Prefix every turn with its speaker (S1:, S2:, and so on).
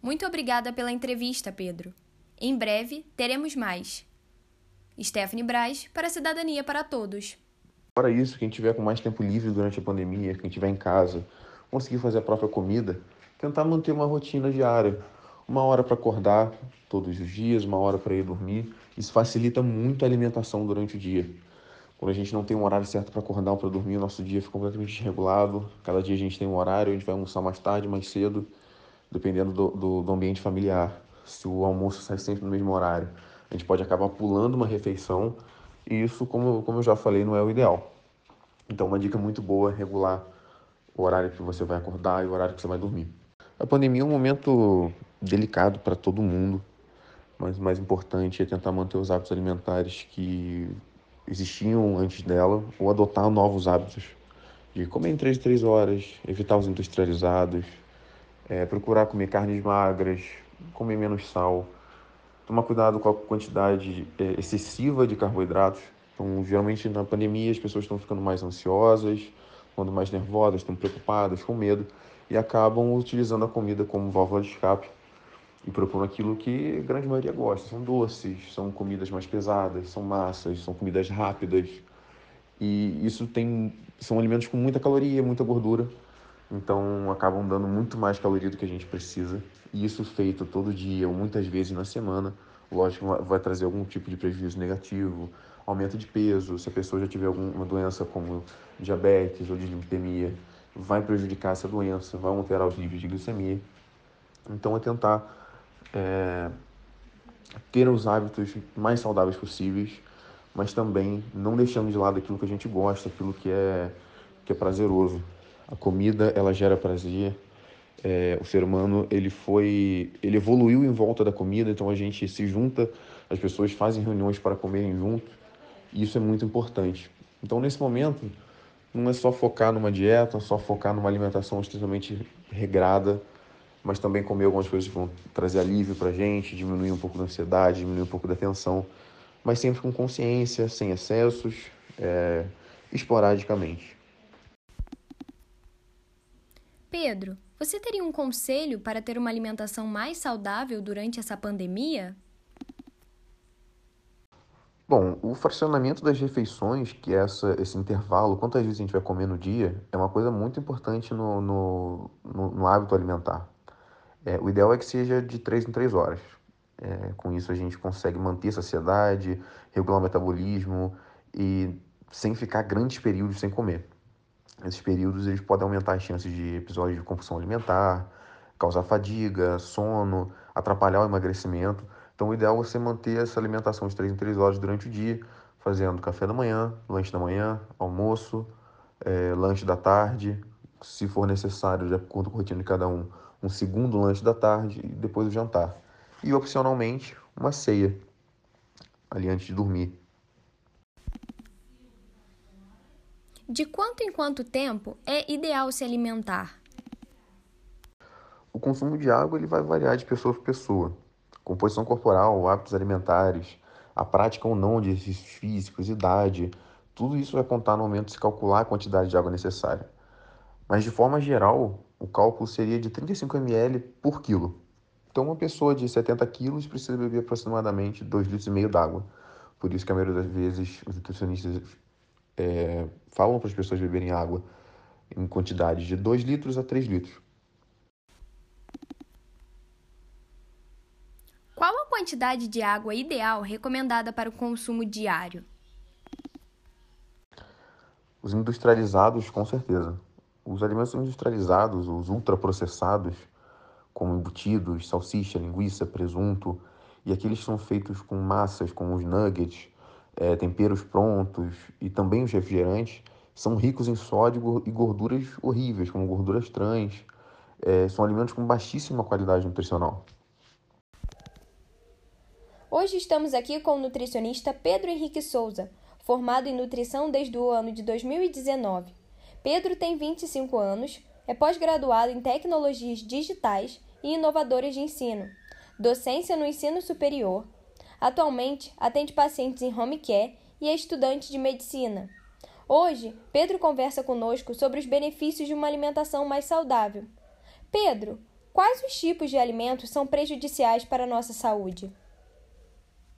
S1: Muito obrigada pela entrevista, Pedro. Em breve teremos mais. Stephanie Braz, para a Cidadania para Todos.
S2: Para isso, quem tiver com mais tempo livre durante a pandemia, quem estiver em casa, conseguir fazer a própria comida, tentar manter uma rotina diária. Uma hora para acordar todos os dias, uma hora para ir dormir. Isso facilita muito a alimentação durante o dia. Quando a gente não tem um horário certo para acordar ou para dormir, o nosso dia fica completamente desregulado. Cada dia a gente tem um horário, a gente vai almoçar mais tarde, mais cedo, dependendo do, do, do ambiente familiar. Se o almoço sai sempre no mesmo horário, a gente pode acabar pulando uma refeição e isso, como, como eu já falei, não é o ideal. Então, uma dica muito boa é regular o horário que você vai acordar e o horário que você vai dormir. A pandemia é um momento delicado para todo mundo, mas o mais importante é tentar manter os hábitos alimentares que existiam antes dela ou adotar novos hábitos de comer em 3 em 3 horas, evitar os industrializados, é, procurar comer carnes magras, comer menos sal, tomar cuidado com a quantidade é, excessiva de carboidratos. Então, geralmente na pandemia as pessoas estão ficando mais ansiosas, quando mais nervosas, estão preocupadas, com medo e acabam utilizando a comida como válvula de escape e propor aquilo que a grande maioria gosta. São doces, são comidas mais pesadas, são massas, são comidas rápidas. E isso tem são alimentos com muita caloria, muita gordura. Então acabam dando muito mais caloria do que a gente precisa. E isso feito todo dia ou muitas vezes na semana, lógico, vai trazer algum tipo de prejuízo negativo, aumento de peso, se a pessoa já tiver alguma doença como diabetes ou dislipidemia, vai prejudicar essa doença, vai alterar os níveis de glicemia. Então é tentar é, ter os hábitos mais saudáveis possíveis, mas também não deixando de lado aquilo que a gente gosta, aquilo que é, que é prazeroso. A comida, ela gera prazer. É, o ser humano, ele foi, ele evoluiu em volta da comida, então a gente se junta, as pessoas fazem reuniões para comerem junto, e isso é muito importante. Então, nesse momento, não é só focar numa dieta, só focar numa alimentação extremamente regrada, mas também comer algumas coisas que vão trazer alívio para gente, diminuir um pouco da ansiedade, diminuir um pouco da tensão, mas sempre com consciência, sem excessos, é, esporadicamente.
S1: Pedro, você teria um conselho para ter uma alimentação mais saudável durante essa pandemia?
S2: Bom, o fracionamento das refeições, que é essa, esse intervalo, quantas vezes a gente vai comer no dia, é uma coisa muito importante no, no, no, no hábito alimentar. É, o ideal é que seja de 3 em 3 horas. É, com isso a gente consegue manter a saciedade, regular o metabolismo e sem ficar grandes períodos sem comer. Esses períodos eles podem aumentar as chances de episódios de compulsão alimentar, causar fadiga, sono, atrapalhar o emagrecimento. Então o ideal é você manter essa alimentação de 3 em 3 horas durante o dia, fazendo café da manhã, lanche da manhã, almoço, é, lanche da tarde, se for necessário, de acordo com a rotina de cada um, um segundo lanche da tarde e depois o jantar. E opcionalmente, uma ceia ali antes de dormir.
S1: De quanto em quanto tempo é ideal se alimentar?
S2: O consumo de água ele vai variar de pessoa para pessoa. Composição corporal, hábitos alimentares, a prática ou não de exercícios físicos, idade, tudo isso vai contar no momento de se calcular a quantidade de água necessária. Mas de forma geral, o cálculo seria de 35 ml por quilo. Então, uma pessoa de 70 quilos precisa beber aproximadamente 2,5 litros d'água. Por isso que a maioria das vezes os nutricionistas é, falam para as pessoas beberem água em quantidades de 2 litros a 3 litros.
S1: Qual a quantidade de água ideal recomendada para o consumo diário?
S2: Os industrializados, com certeza. Os alimentos industrializados, os ultraprocessados, como embutidos, salsicha, linguiça, presunto, e aqueles que são feitos com massas, como os nuggets, é, temperos prontos e também os refrigerantes, são ricos em sódio e gorduras horríveis, como gorduras trans. É, são alimentos com baixíssima qualidade nutricional.
S1: Hoje estamos aqui com o nutricionista Pedro Henrique Souza, formado em nutrição desde o ano de 2019. Pedro tem 25 anos, é pós-graduado em tecnologias digitais e inovadoras de ensino, docência no ensino superior. Atualmente, atende pacientes em home care e é estudante de medicina. Hoje, Pedro conversa conosco sobre os benefícios de uma alimentação mais saudável. Pedro, Quais os tipos de alimentos são prejudiciais para a nossa saúde?